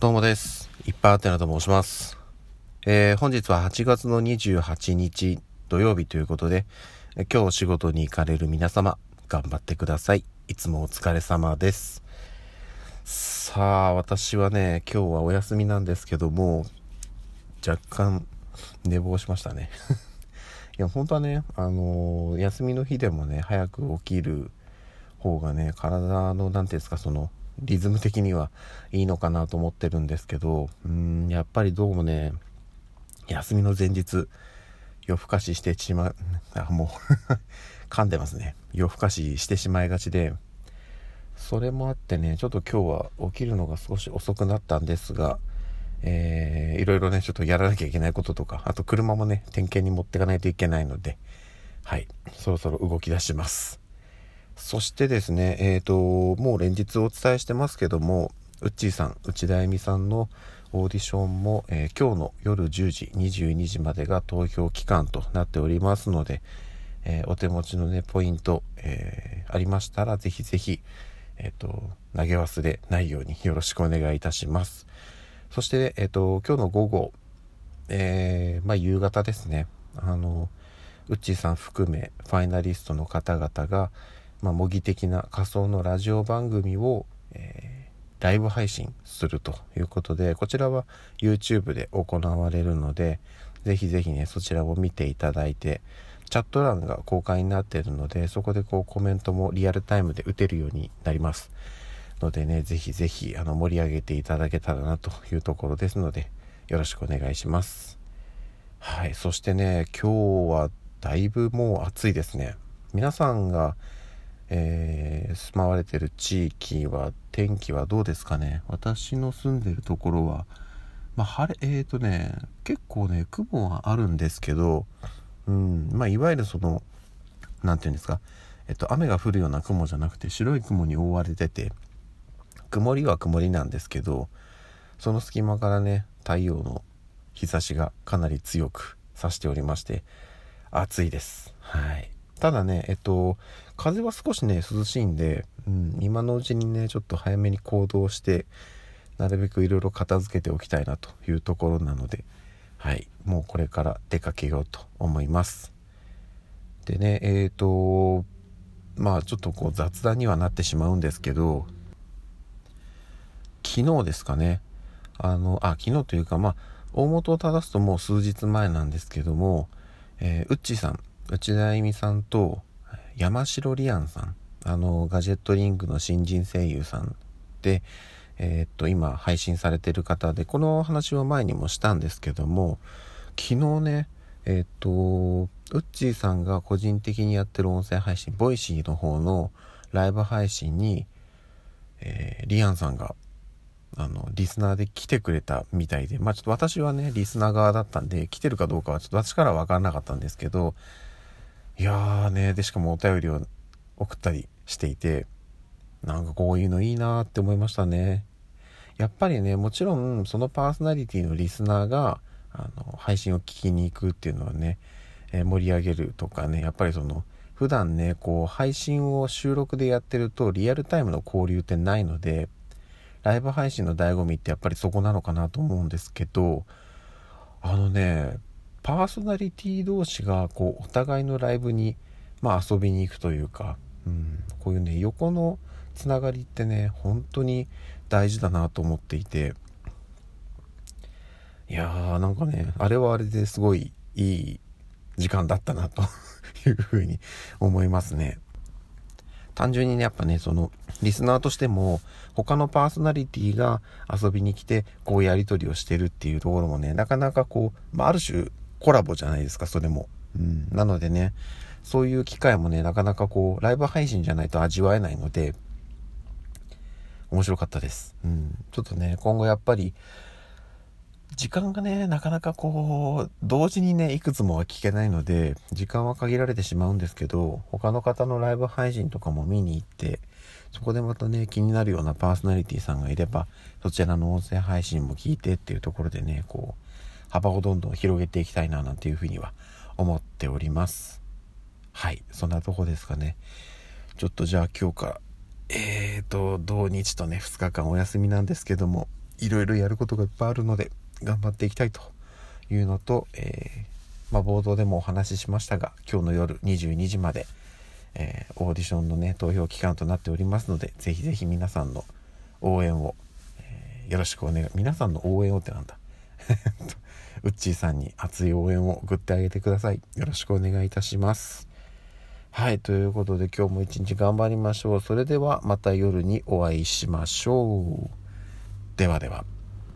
どうもです。いっぱいあってなと申します。えー、本日は8月の28日土曜日ということで、今日お仕事に行かれる皆様、頑張ってください。いつもお疲れ様です。さあ、私はね、今日はお休みなんですけども、若干寝坊しましたね。いや、本当はね、あのー休みの日でもね、早く起きる方がね、体の、なんていうんですか、その、リズム的にはいいのかなと思ってるんですけど、うん、やっぱりどうもね、休みの前日、夜更かししてしまう、あ、もう 噛んでますね。夜更かししてしまいがちで、それもあってね、ちょっと今日は起きるのが少し遅くなったんですが、えー、いろいろね、ちょっとやらなきゃいけないこととか、あと車もね、点検に持ってかないといけないので、はい、そろそろ動き出します。そしてですね、えっ、と、もう連日お伝えしてますけども、うっちーさん、内田恵美さんのオーディションも、えー今日の夜10時、22時までが投票期間となっておりますので、えーお手持ちのね、ポイント、えーありましたら、ぜひぜひ、えっ、と、投げ忘れないようによろしくお願いいたします。そして、えっ、と、今日の午後、えまあ、夕方ですね。あの、ウッチーさん含め、ファイナリストの方々が、まあ、模擬的な仮想のラジオ番組を、えーライブ配信するということで、こちらは YouTube で行われるので、ぜひぜひね、そちらを見ていただいて、チャット欄が公開になっているので、そこでこうコメントもリアルタイムで打てるようになります。のでね、ぜひぜひあの盛り上げていただけたらなというところですので、よろしくお願いします。はい、そしてね、今日はだいぶもう暑いですね。皆さんが、えー住まわれてる地域は天気はどうですかね？私の住んでるところは、まあ、晴れえーとね結構ね雲はあるんですけどうんまあいわゆるその何て言うんですか？えっと雨が降るような雲じゃなくて白い雲に覆われてて曇りは曇りなんですけどその隙間からね太陽の日差しがかなり強く差しておりまして暑いです。はい。ただねえっと風は少しね涼しいんで、うん、今のうちにねちょっと早めに行動してなるべくいろいろ片付けておきたいなというところなのではいもうこれから出かけようと思います。でねえっ、とまあちょっとこう雑談にはなってしまうんですけど昨日ですかねあのあ昨日というかまあ大元を正すともう数日前なんですけども、えー、うっちーさん内田恵美さんと山城リアンさん。あのガジェットリングの新人声優さんでえーっと今配信されてる方でこの話は前にもしたんですけども昨日ねえーっとウッチーさんが個人的にやってる音声配信ボイシーの方のライブ配信に、えーリアンさんがあのリスナーで来てくれたみたいでまあちょっと私はねリスナー側だったんで来てるかどうかはちょっと私からは分からなかったんですけどいやーねでしかもお便りを送ったりしていてなんかこういうのいいなーって思いましたね。やっぱりねもちろんそのパーソナリティのリスナーがあの配信を聞きに行くっていうのはね、えー盛り上げるとかねやっぱりその普段ねこう配信を収録でやってるとリアルタイムの交流ってないのでライブ配信の醍醐味ってやっぱりそこなのかなと思うんですけどあのねパーソナリティ同士がこうお互いのライブに、まあ、遊びに行くというか、うん、こういうね横のつながりってね本当に大事だなと思っていていやーなんかねあれはあれですごいいい時間だったなと いうふうに思いますね。単純にねやっぱねそのリスナーとしても他のパーソナリティが遊びに来てこうやり取りをしてるっていうところもねなかなかこう、まあ、ある種コラボじゃないですかそれも、うん、なのでねそういう機会もねなかなかこうライブ配信じゃないと味わえないので面白かったです、うん、ちょっとね今後やっぱり時間がねなかなかこう同時にねいくつもは聞けないので時間は限られてしまうんですけど他の方のライブ配信とかも見に行ってそこでまたね気になるようなパーソナリティさんがいればそちらの音声配信も聞いてっていうところでねこう幅をどんどん広げていきたいななんていうふうには思っております。はい。そんなとこですかね。ちょっとじゃあ今日からえーと土日とね2日間お休みなんですけどもいろいろやることがいっぱいあるので頑張っていきたいというのと、えー、まあ、冒頭でもお話ししましたが今日の夜22時まで、えー、オーディションのね投票期間となっておりますのでぜひぜひ皆さんの応援を、えー、よろしくお願い皆さんの応援をってなんだ？ウッチーさんに熱い応援を送ってあげてください。よろしくお願いいたします。はいということで今日も一日頑張りましょう。それではまた夜にお会いしましょう。ではでは。